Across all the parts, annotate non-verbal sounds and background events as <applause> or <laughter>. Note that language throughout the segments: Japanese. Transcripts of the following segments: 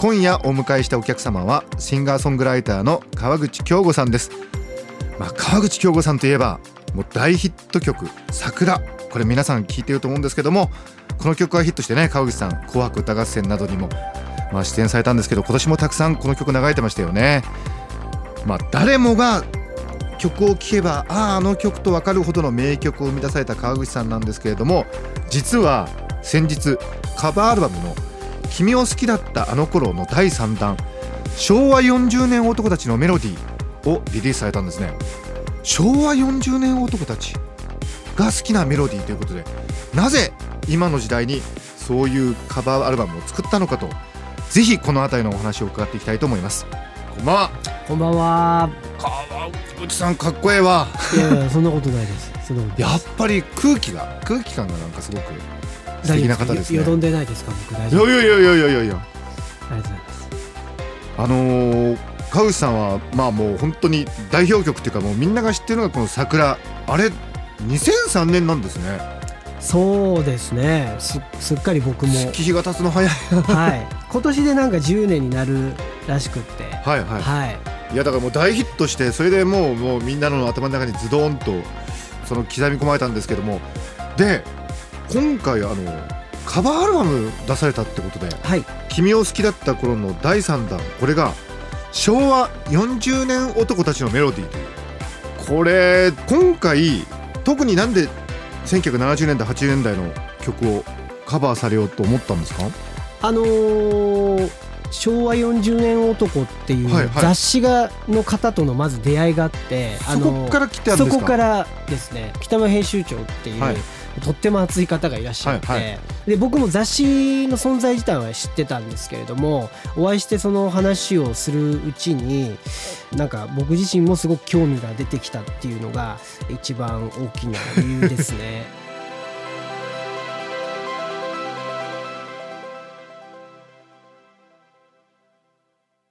今夜お迎えしたお客様はシンガーソングライターの川口京吾さんですまあ、川口京吾さんといえばもう大ヒット曲「桜」これ皆さん聞いてると思うんですけどもこの曲がヒットしてね川口さん「紅白歌合戦」などにも、まあ、出演されたんですけど今年もたくさんこの曲流れてましたよね。まあ、誰もが曲を聴けばあああの曲と分かるほどの名曲を生み出された川口さんなんですけれども実は先日カバーアルバムの「君を好きだったあの頃」の第3弾「昭和40年男たちのメロディー」をリリースされたんですね。昭和40年男たちが好きなメロディーということでなぜ今の時代にそういうカバーアルバムを作ったのかとぜひこの辺りのお話を伺っていきたいと思います。こんばんは。こんばんは。川口さんかっこええわ。いやいや、そんなことないです。やっぱり空気が空気感がなんかすごく素敵な方ですねよよどんでないですか、僕大い丈夫。やいやいやいやいやいやありがとうございます。あのー川口さんはまあもう本当に代表曲っていうかもうみんなが知ってるのがこの桜あれ2003年なんですねそうですね。すすっかり僕も、月日が経つの早いはい。今年でなんか10年になるらしくって。はいはいはい。いやだからもう大ヒットしてそれでもうもうみんなの頭の中にズドーンとその刻み込まれたんですけどもで今回あのカバーアルバム出されたってことではい。「君を好きだった頃の第3弾これが昭和40年男たちのメロディーという。これ今回特になんで1970年代80年代の曲をカバーされようと思ったんですか？あのー昭和40年男っていう雑誌がの方とのまず出会いがあって、あそのこから来てあるんですか？そこからですね。北間編集長っていう、はいとっても熱い方がいらっしゃって、はいはで僕も雑誌の存在自体は知ってたんですけれどもお会いしてその話をするうちになんか僕自身もすごく興味が出てきたっていうのが一番大きな理由ですね。<laughs>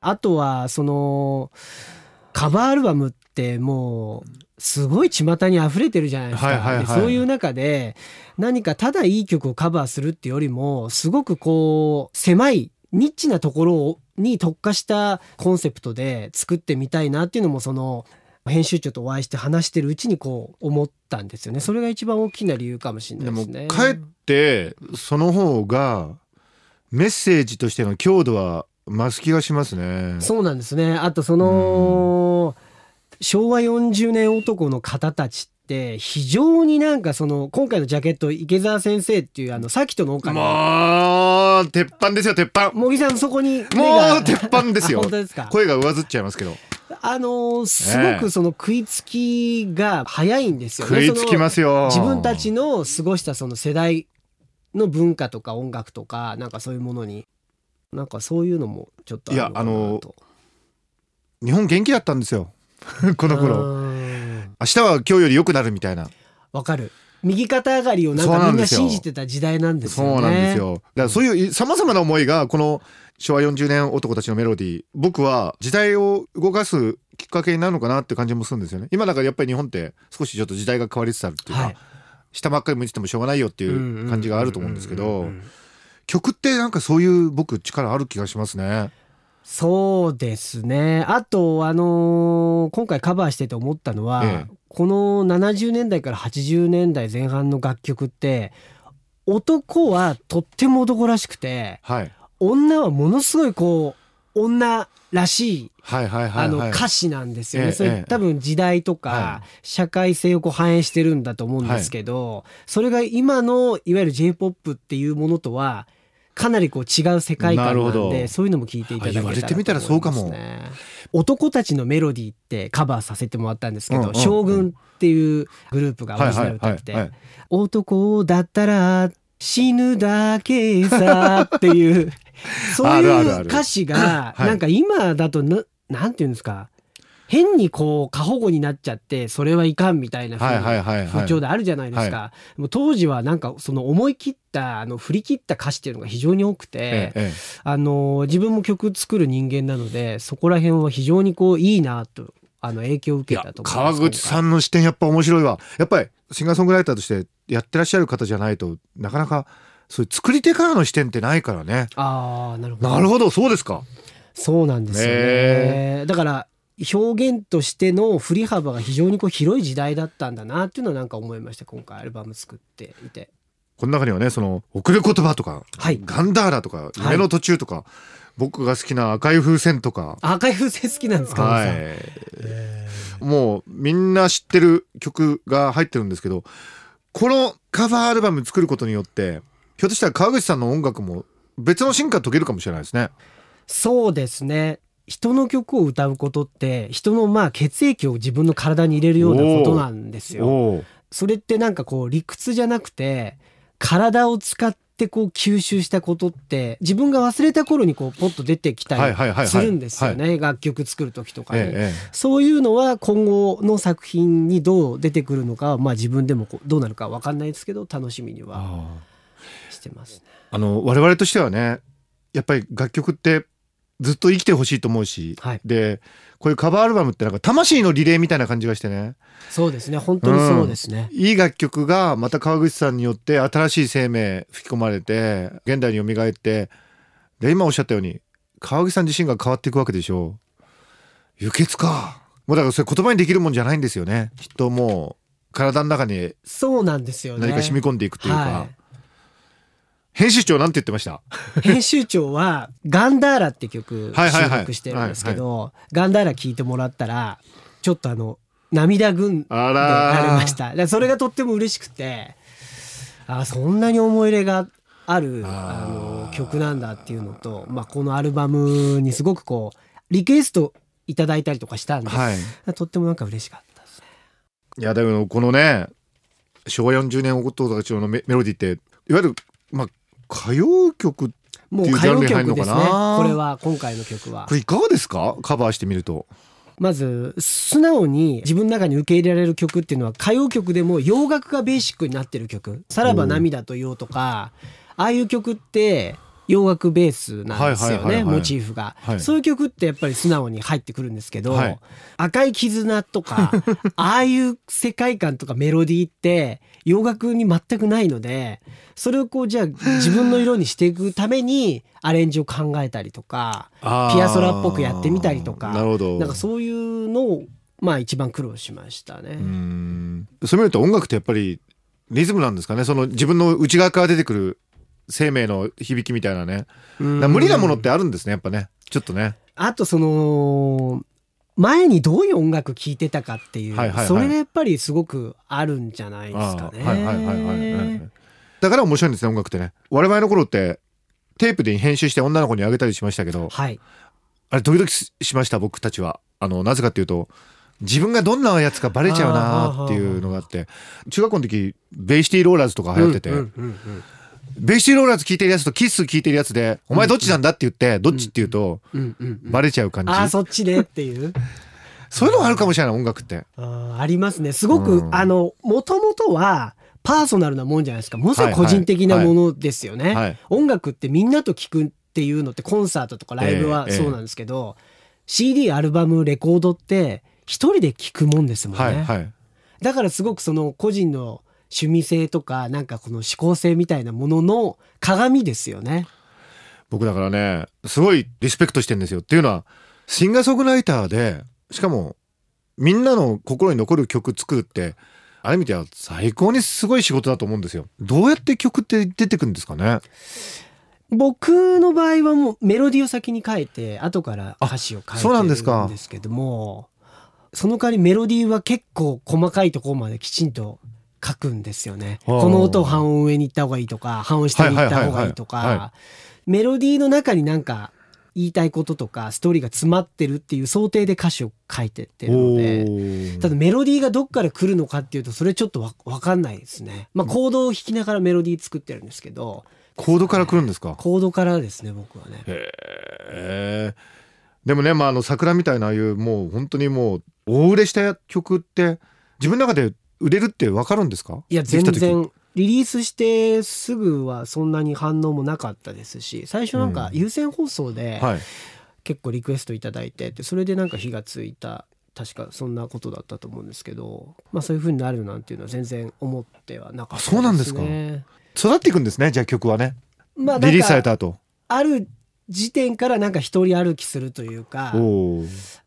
あとはそのカバーアルバムってもうすごい巷に溢れてるじゃないですか、はいはいはいでそういう中で何かただいい曲をカバーするっていうよりもすごくこう狭いニッチなところに特化したコンセプトで作ってみたいなっていうのもその編集長とお会いして話してるうちにこう思ったんですよねそれが一番大きな理由かもしれないですね。かえってその方がメッセージとしての強度は増す気がしますね。そうなんですね。あとその昭和40年男の方たちって非常になんかその今回のジャケット池澤先生っていうあのさきとの岡のもう鉄板ですよ鉄板茂木さんそこに目もがう鉄板ですよ。あ本当ですか？声が上ずっちゃいますけど。あのーすごくその食いつきが早いんですよね。食いつきますよ。自分たちの過ごしたその世代の文化とか音楽とかなんかそういうものに。なんかそういうのもちょっといやあの日本元気だったんですよ <laughs> この頃。うん。明日は今日より良くなるみたいな。わかる。右肩上がりをなんかみんな信じてた時代なんですよね。そうなんですよ。だからそういうさまざまな思いがこの昭和40年男たちのメロディー。僕は時代を動かすきっかけになるのかなって感じもするんですよね。今だからやっぱり日本って少しちょっと時代が変わりつつあるっていうか、はい。下ばっかり向いててもしょうがないよっていう感じがあると思うんですけど曲ってなんかそういう僕力ある気がしますね。そうですね。あとあのー今回カバーしてて思ったのは、ええこの70年代から80年代前半の楽曲って男はとっても男らしくてはい女はものすごいこう女らしいはいはいはいあのはい。歌詞なんですよね。ええええそれ多分時代とはか社会性をこう反映してるんだと思うんですけど、それが今のいわゆる J-POP っていうものとはかなりこう違う世界観なんでそういうのも聞いていただけたらあ言われてみたらそうかも。男たちのメロディーってカバーさせてもらったんですけど、うんうんうん。将軍っていうグループがオリジナル歌って、はいはい男だったら死ぬだけさっていう <laughs> そういう歌詞がはい。なんか今だとななんていうんですか変にこう過保護になっちゃってそれはいかんみたいな風はいはいにはいはい。風潮であるじゃないですか、でも当時はなんかその思い切ったあの振り切った歌詞っていうのが非常に多くて、えええあの自分も曲作る人間なのでそこら辺は非常にこういいなとあの影響を受けたと川口さんの視点やっぱ面白いわ。やっぱりシンガーソングライターとしてやってらっしゃる方じゃないとなかなかそういう作り手からの視点ってないからね。ああなるほど。なるほどそうですか。そうなんですよね。へだから表現としての振り幅が非常にこう広い時代だったんだなっていうのはなんか思いました。今回アルバム作っていて。この中にはねその送る言葉とか、はいガンダーラとか夢の途中とか、僕が好きな赤い風船とか。赤い風船好きなんですか、は小野さん。いもうみんな知ってる曲が入ってるんですけどこのカバーアルバム作ることによってひょっとしたら川口さんの音楽も別の進化遂げるかもしれないですね。そうですね人の曲を歌うことって人のまあ血液を自分の体に入れるようなことなんですよ。それってなんかこう理屈じゃなくて体を使ってこう吸収したことって自分が忘れた頃にこうポッと出てきたりするんですよね。楽曲作る時とかに、えええそういうのは今後の作品にどう出てくるのかはまあ自分でもこうどうなるかわかんないですけど楽しみにえはあしてますね。ーあの我々としてはねやっぱり楽曲ってずっと生きてほしいと思うし、はい。でこういうカバーアルバムってなんか魂のリレーみたいな感じがしてね。そうですね。本当にそうですね。いい楽曲がまた川口さんによって新しい生命吹き込まれて現代に蘇ってで今おっしゃったように川口さん自身が変わっていくわけでしょう。輸血か。もうだからそれ言葉にできるもんじゃないんですよね。きっともう体の中にそうなんですよね。何か染み込んでいくというか、はい編集長なんて言ってました？編集長は「ガンダーラ」って曲収録してるんですけどガンダーラ聴いてもらったらちょっとあの涙ぐんであなりらました。それがとっても嬉しくてあそんなに思い入れがあるあの曲なんだっていうのと、まあ、このアルバムにすごくこうリクエストいただいたりとかしたんで、はい。とってもなんか嬉しかったです。ね。いやだけどこのね昭和40年おとたちのメメロディーっていわゆるまあ歌謡曲もう歌謡曲ですねっていうジャンルに入るのかな？これは今回の曲は。これいかがですか？カバーしてみると。まず素直に自分の中に受け入れられる曲っていうのは歌謡曲でも洋楽がベーシックになってる曲「さらば涙と言おう」とかああいう曲って洋楽ベースなんですよねモチーフが、はい。そういう曲ってやっぱり素直に入ってくるんですけど「はい。赤い絆」とか <laughs> ああいう世界観とかメロディーって洋楽に全くないのでそれをこうじゃあ自分の色にしていくためにアレンジを考えたりとかピアソラっぽくやってみたりとかなるほど。なんかそういうのをまあ一番苦労しましたね。そういう意味と音楽ってやっぱりリズムなんですかね？その自分の内側から出てくる生命の響きみたいなね。無理なものってあるんですねやっぱね。ちょっとね。あとその前にどういう音楽聴いてたかっていう、はいはいはい。それがやっぱりすごくあるんじゃないですかね。はいはいはいはいはいはい。だから面白いんですね音楽ってね。我々の頃ってテープで編集して女の子にあげたりしましたけどはい。あれドキドキししました僕たちは。あのなぜかっていうと自分がどんなやつかバレちゃうなっていうのがあって中学校の時ベイシティローラーズとか流行ってて、うんうんうんうんベイシティローラーズ聞いてるやつとキッス聞いてるやつで、お前どっちなんだって言って、どっちって言うと、バレちゃう感じ。ああそっちねっていう。そういうのがあるかもしれない、音楽って。ありますね。すごく、うん。あのもともとはパーソナルなもんじゃないですか。ものすごい個人的なものですよね、はい。音楽ってみんなと聴くっていうのってコンサートとかライブはええそうなんですけど、CD アルバムレコードって一人で聴くもんですもんね、はい。はい。だからすごくその個人の趣味性とかなんかこの思考性みたいなものの鏡ですよね。僕だからね、すごいリスペクトしてんですよ。っていうのは、シンガーソングライターで、しかも、みんなの心に残る曲作るって、ある意味では最高にすごい仕事だと思うんですよ。どうやって曲って出てくるんですかね？僕の場合はもうメロディーを先に書いて後から歌詞を書いてそうなんですかるんですけどもその代わりメロディーは結構細かいところまできちんと書くんですよね。はあこの音を半音上に行った方がいいとか半音下に行った方がいいとかメロディーの中になんか言いたいこととかストーリーが詰まってるっていう想定で歌詞を書いてってるのでーただメロディーがどっから来るのかっていうとそれちょっとわわかんないですね。まあコードを弾きながらメロディー作ってるんですけどコードから来るんですか？コードからですね僕はね。へえ。でもね、まあ、あの桜みたいなああいうもう本当にもう大売れした曲って自分の中で売れるって分かるんですか？いや全然。リリースしてすぐはそんなに反応もなかったですし最初なんか優先放送ではい。結構リクエストいただいてでそれでなんか火がついた確かそんなことだったと思うんですけど、まあ、そういう風になるなんていうのは全然思ってはなかったです、ね、あそうなんですか。育っていくんですねじゃあ曲はね。まあ、なリリースされた後。ある時点からなんか一人歩きするというか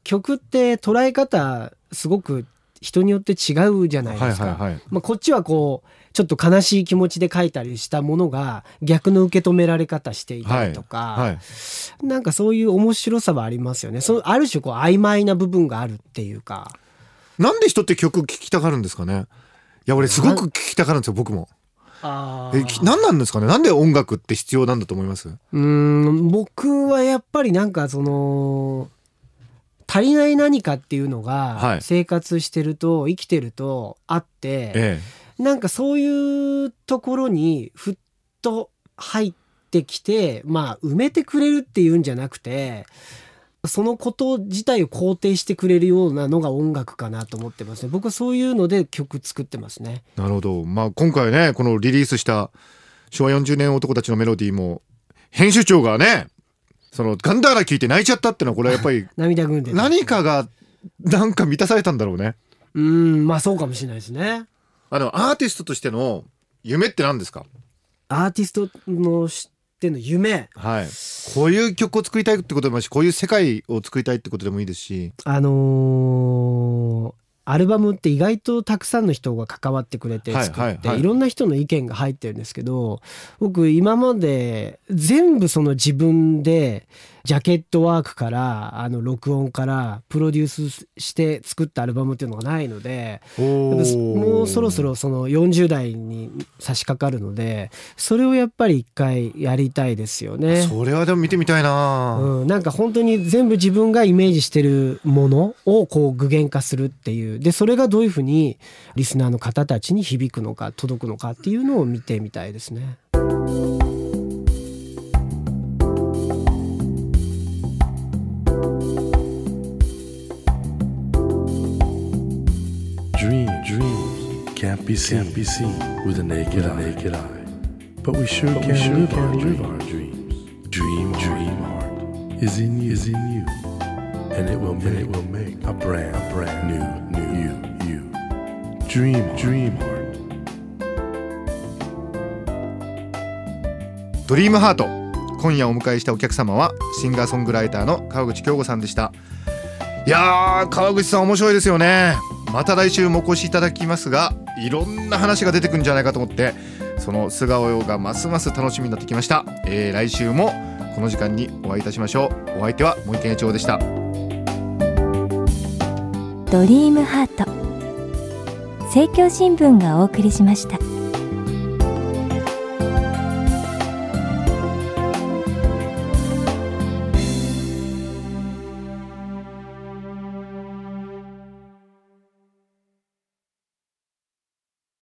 曲って捉え方すごく人によって違うじゃないはいですか。はいはいまあ、こっちはこうちょっと悲しい気持ちで書いたりしたものが逆の受け止められ方していたりとか、はいなんかそういう面白さはありますよね。そのある種こう曖昧な部分があるっていうか。なんで人って曲聴きたがるんですかね。いや俺すごく聴きたがるんですよ僕も。あえき何なんですかね？なんで音楽って必要なんだと思います？うーん僕はやっぱりなんかその足りない何かっていうのはい。が生活してると生きてるとあって、えなんかそういうところにふっと入ってきてまあ埋めてくれるっていうんじゃなくてそのこと自体を肯定してくれるようなのが音楽かなと思ってますね。僕はそういうので曲作ってますね。えなるほど。まあ今回ねこのリリースした昭和40年男たちのメロディーも編集長がねそのガンダーラ聞いて泣いちゃったってのはこれはやっぱり <laughs> 涙ぐんでる何かがなんか満たされたんだろうね。うーんまあそうかもしれないですね。あのアーティストとしての夢って何ですか？アーティストのしての夢。はい。こういう曲を作りたいってことでもいいしこういう世界を作りたいってことでもいいですし。あのーアルバムって意外とたくさんの人が関わってくれてはい作って、いろんな人の意見が入ってるんですけど僕今まで全部その自分でジャケットワークからあの録音からプロデュースして作ったアルバムっていうのがないのでもうそろそろその40代に差し掛かるのでそれをやっぱり一回やりたいですよね。それはでも見てみたいな、うん、なんか本当に全部自分がイメージしてるものをこう具現化するっていうでそれがどういうふうにリスナーの方たちに響くのか届くのかっていうのを見てみたいですね。Be seen, can't be seen with a naked, eye. naked eye. But we sure can, sure live, can our, live dreams. our dreams. Dream, dream heart is in you, is in you, and it will, make, it will make a brand, a brand new, new you, you. Dream, dream heart. ドリームハート今夜お迎えしたお客様はシンガーソングライターの川口京吾さんでしたいやー川口さん面白いですよねまた来週もお越しいただきますがいろんな話が出てくるんじゃないかと思ってその素顔がますます楽しみになってきました、えー来週もこの時間にお会いいたしましょう。お相手は森健一郎でした。ドリームハート。政教新聞がお送りしました。